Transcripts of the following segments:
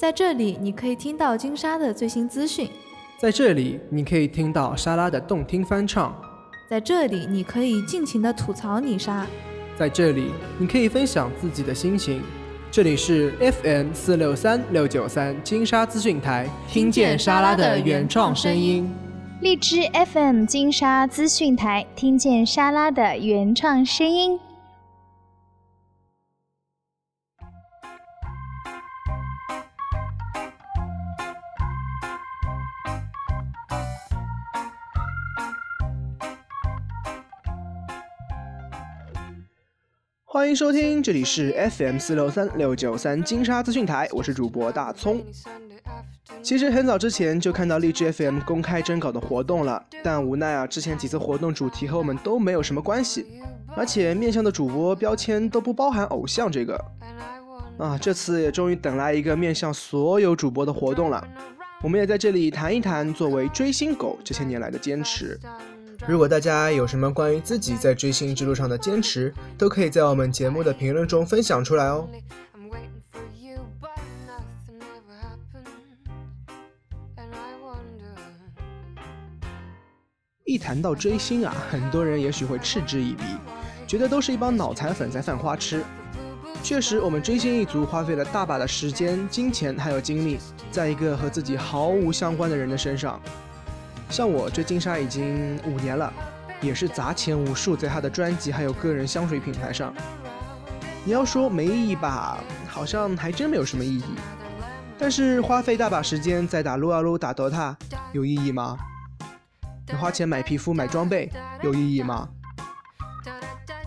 在这里，你可以听到金沙的最新资讯；在这里，你可以听到莎拉的动听翻唱；在这里，你可以尽情的吐槽你莎；在这里，你可以分享自己的心情。这里是 FM 四六三六九三金沙资讯台，听见莎拉的原创声音。荔枝 FM 金沙资讯台，听见莎拉的原创声音。欢迎收听，这里是 FM 四六三六九三金沙资讯台，我是主播大葱。其实很早之前就看到荔枝 FM 公开征稿的活动了，但无奈啊，之前几次活动主题和我们都没有什么关系，而且面向的主播标签都不包含偶像这个。啊，这次也终于等来一个面向所有主播的活动了，我们也在这里谈一谈作为追星狗这些年来的坚持。如果大家有什么关于自己在追星之路上的坚持，都可以在我们节目的评论中分享出来哦。一谈到追星啊，很多人也许会嗤之以鼻，觉得都是一帮脑残粉在犯花痴。确实，我们追星一族花费了大把的时间、金钱还有精力，在一个和自己毫无相关的人的身上。像我追金莎已经五年了，也是砸钱无数在她的专辑还有个人香水品牌上。你要说没意义吧，好像还真没有什么意义。但是花费大把时间在打撸啊撸、打 DOTA，有意义吗？你花钱买皮肤、买装备，有意义吗？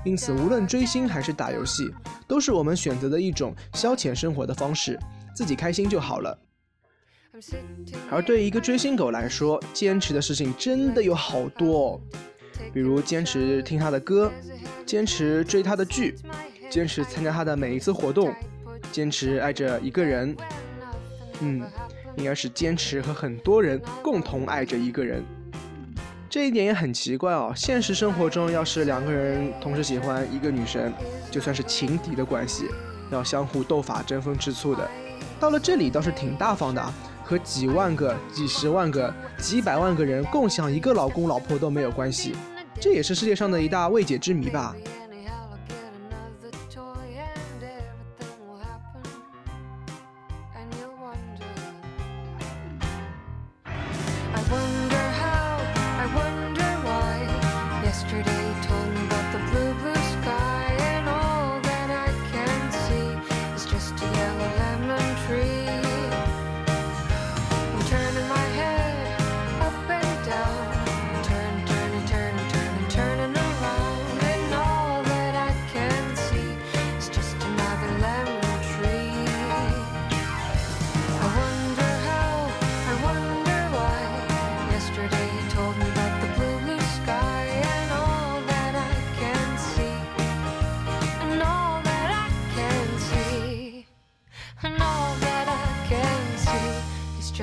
因此，无论追星还是打游戏，都是我们选择的一种消遣生活的方式，自己开心就好了。而对于一个追星狗来说，坚持的事情真的有好多哦，比如坚持听他的歌，坚持追他的剧，坚持参加他的每一次活动，坚持爱着一个人。嗯，应该是坚持和很多人共同爱着一个人。这一点也很奇怪哦。现实生活中，要是两个人同时喜欢一个女生，就算是情敌的关系，要相互斗法、争风吃醋的。到了这里倒是挺大方的啊。和几万个、几十万个、几百万个人共享一个老公老婆都没有关系，这也是世界上的一大未解之谜吧。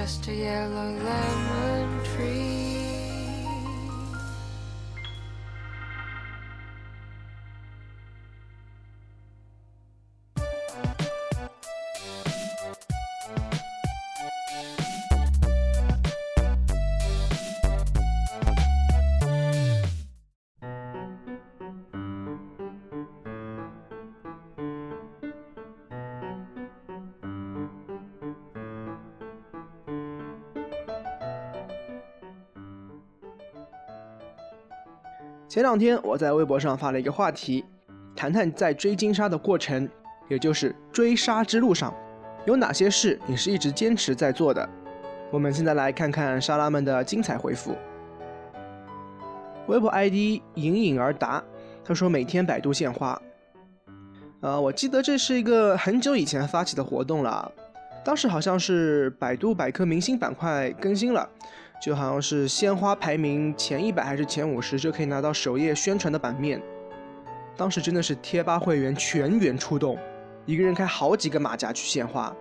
just a yellow lemon tree. 前两天我在微博上发了一个话题，谈谈在追金沙的过程，也就是追杀之路上，有哪些事你是一直坚持在做的？我们现在来看看沙拉们的精彩回复。微博 ID 隐隐而答，他说每天百度献花。呃，我记得这是一个很久以前发起的活动了，当时好像是百度百科明星板块更新了。就好像是鲜花排名前一百还是前五十就可以拿到首页宣传的版面，当时真的是贴吧会员全员出动，一个人开好几个马甲去献花，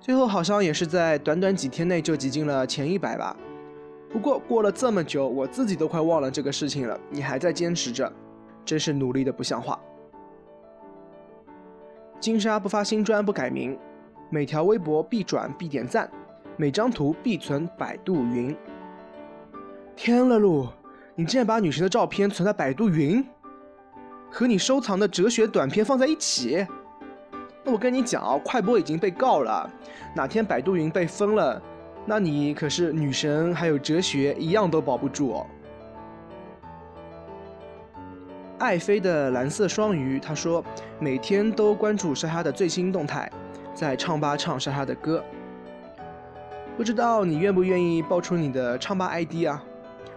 最后好像也是在短短几天内就挤进了前一百吧。不过过了这么久，我自己都快忘了这个事情了，你还在坚持着，真是努力的不像话。金沙不发新专不改名，每条微博必转必点赞，每张图必存百度云。天了噜！你竟然把女神的照片存在百度云，和你收藏的哲学短片放在一起？那我跟你讲啊，快播已经被告了，哪天百度云被封了，那你可是女神还有哲学一样都保不住哦。爱妃的蓝色双鱼，他说每天都关注莎莎的最新动态，在唱吧唱莎莎的歌。不知道你愿不愿意报出你的唱吧 ID 啊？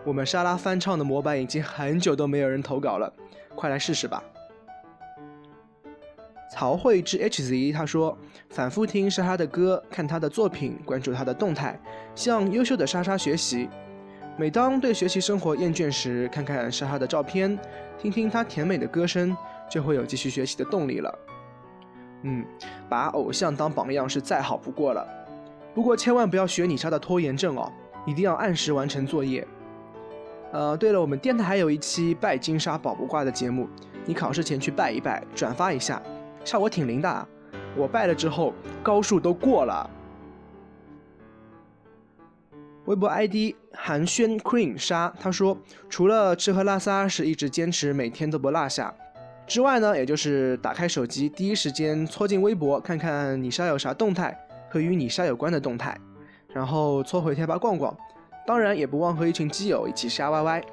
我们莎拉翻唱的模板已经很久都没有人投稿了，快来试试吧。曹慧之 HZ 他说：“反复听莎莎的歌，看她的作品，关注她的动态，向优秀的莎莎学习。每当对学习生活厌倦时，看看莎莎的照片，听听她甜美的歌声，就会有继续学习的动力了。嗯，把偶像当榜样是再好不过了。不过千万不要学你莎的拖延症哦，一定要按时完成作业。呃，对了，我们电台还有一期拜金莎保不挂的节目，你考试前去拜一拜，转发一下。”效果挺灵的，我拜了之后高数都过了。微博 ID 寒暄 Queen 沙他说，除了吃喝拉撒是一直坚持每天都不落下之外呢，也就是打开手机第一时间戳进微博看看你莎有啥动态和与你莎有关的动态，然后搓回贴吧逛逛，当然也不忘和一群基友一起瞎歪歪。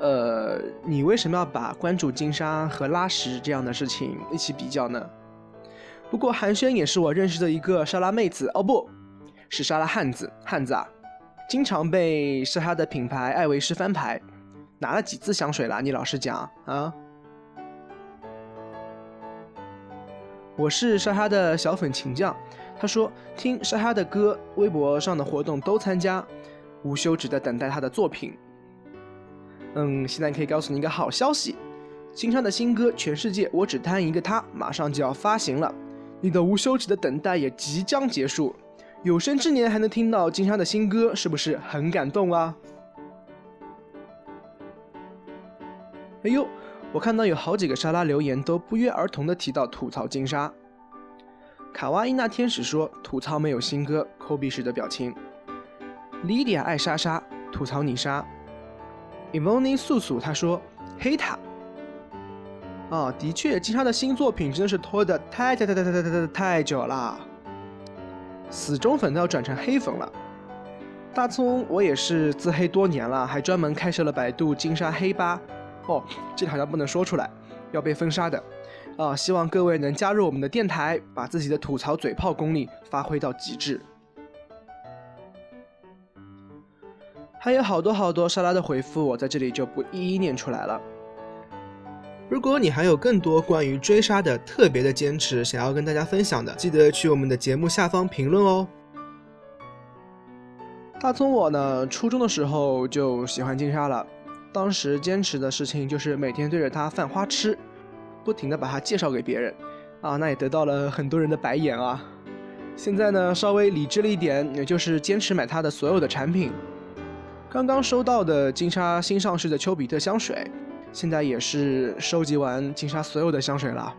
呃，你为什么要把关注金沙和拉屎这样的事情一起比较呢？不过寒暄也是我认识的一个沙拉妹子哦，不是沙拉汉子，汉子啊，经常被沙拉的品牌艾维诗翻牌，拿了几次香水了？你老实讲啊。我是莎莎的小粉琴匠，他说听莎莎的歌，微博上的活动都参加，无休止的等待他的作品。嗯，现在可以告诉你一个好消息，金莎的新歌《全世界我只贪一个他》马上就要发行了，你的无休止的等待也即将结束，有生之年还能听到金莎的新歌，是不是很感动啊？哎呦，我看到有好几个沙拉留言都不约而同的提到吐槽金莎。卡哇伊那天使说吐槽没有新歌，抠鼻屎的表情。莉迪亚爱莎莎吐槽你莎。Evony 素素他说：“黑塔。”啊，的确，金莎的新作品真的是拖得太太太太太太太太久了，死忠粉都要转成黑粉了。大葱，我也是自黑多年了，还专门开设了百度金沙黑吧。哦，这好像不能说出来，要被封杀的。啊，希望各位能加入我们的电台，把自己的吐槽嘴炮功力发挥到极致。还有好多好多莎拉的回复，我在这里就不一一念出来了。如果你还有更多关于追杀的特别的坚持想要跟大家分享的，记得去我们的节目下方评论哦。大葱我呢，初中的时候就喜欢金莎了，当时坚持的事情就是每天对着她犯花痴，不停的把她介绍给别人，啊，那也得到了很多人的白眼啊。现在呢，稍微理智了一点，也就是坚持买他的所有的产品。刚刚收到的金沙新上市的丘比特香水，现在也是收集完金沙所有的香水了，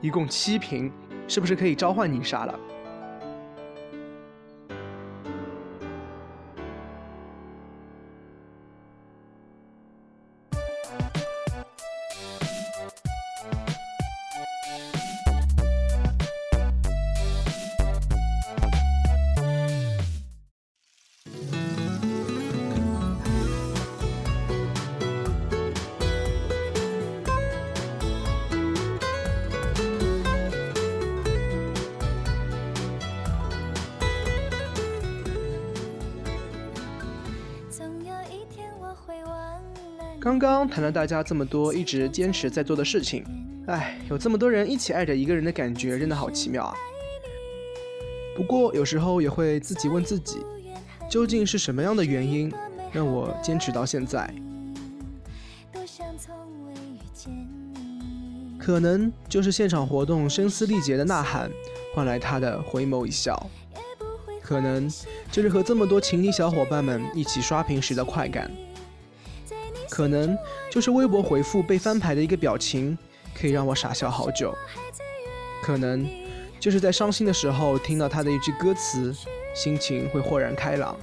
一共七瓶，是不是可以召唤你莎了？刚刚谈了大家这么多一直坚持在做的事情，哎，有这么多人一起爱着一个人的感觉真的好奇妙啊！不过有时候也会自己问自己，究竟是什么样的原因让我坚持到现在？可能就是现场活动声嘶力竭的呐喊换来他的回眸一笑，可能就是和这么多情敌小伙伴们一起刷屏时的快感。可能就是微博回复被翻牌的一个表情，可以让我傻笑好久。可能就是在伤心的时候听到他的一句歌词，心情会豁然开朗。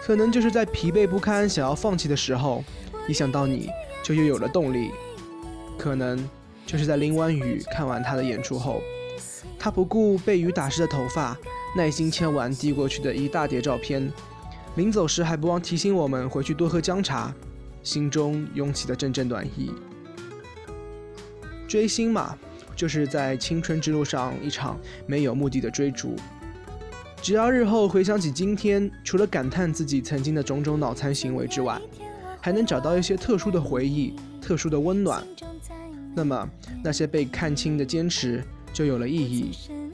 可能就是在疲惫不堪、想要放弃的时候，一想到你就又有了动力。可能就是在淋完雨看完他的演出后，他不顾被雨打湿的头发，耐心签完递过去的一大叠照片，临走时还不忘提醒我们回去多喝姜茶，心中涌起的阵阵暖意。追星嘛。就是在青春之路上一场没有目的的追逐。只要日后回想起今天，除了感叹自己曾经的种种脑残行为之外，还能找到一些特殊的回忆、特殊的温暖，那么那些被看清的坚持就有了意义，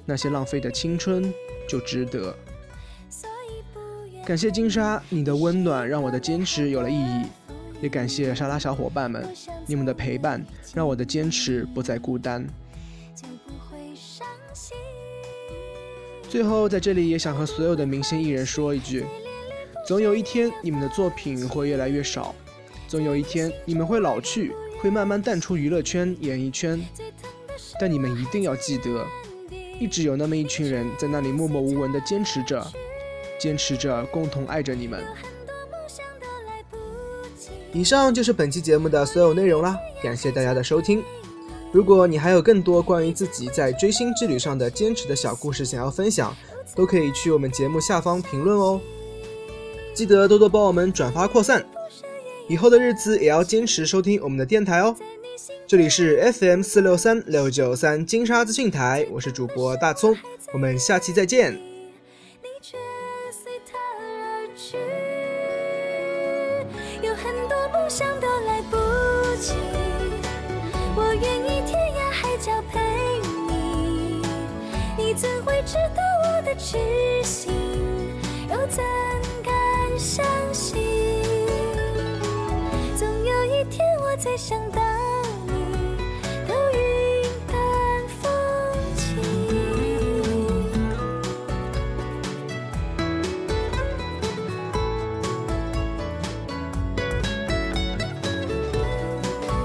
那些浪费的青春就值得。感谢金沙，你的温暖让我的坚持有了意义，也感谢沙拉小伙伴们，你们的陪伴让我的坚持不再孤单。最后，在这里也想和所有的明星艺人说一句：总有一天，你们的作品会越来越少；总有一天，你们会老去，会慢慢淡出娱乐圈、演艺圈。但你们一定要记得，一直有那么一群人在那里默默无闻地坚持着，坚持着，共同爱着你们。以上就是本期节目的所有内容啦，感谢大家的收听。如果你还有更多关于自己在追星之旅上的坚持的小故事想要分享，都可以去我们节目下方评论哦。记得多多帮我们转发扩散，以后的日子也要坚持收听我们的电台哦。这里是 FM 四六三六九三金沙资讯台，我是主播大葱，我们下期再见。你却随他而去有很多梦想都来不及，我愿意。交陪你，你怎会知道我的痴心？又怎敢相信？总有一天我再想到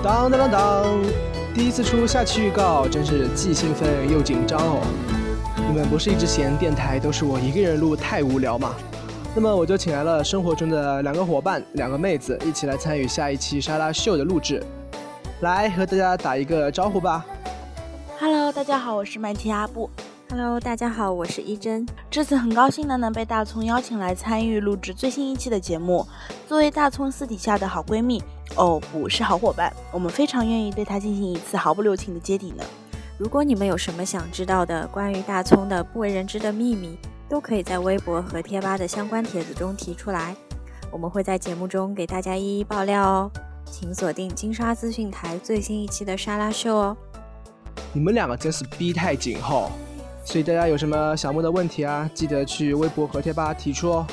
当当当当。第一次出下期预告，真是既兴奋又紧张哦！你们不是一直嫌电台都是我一个人录太无聊吗？那么我就请来了生活中的两个伙伴，两个妹子，一起来参与下一期沙拉秀的录制。来和大家打一个招呼吧。Hello，大家好，我是麦提阿布。Hello，大家好，我是一真。这次很高兴的能被大葱邀请来参与录制最新一期的节目。作为大葱私底下的好闺蜜。哦，不是好伙伴，我们非常愿意对她进行一次毫不留情的揭底呢。如果你们有什么想知道的关于大葱的不为人知的秘密，都可以在微博和贴吧的相关帖子中提出来，我们会在节目中给大家一一爆料哦。请锁定金沙资讯台最新一期的沙拉秀哦。你们两个真是逼太紧后，所以大家有什么想问的问题啊，记得去微博和贴吧提出哦。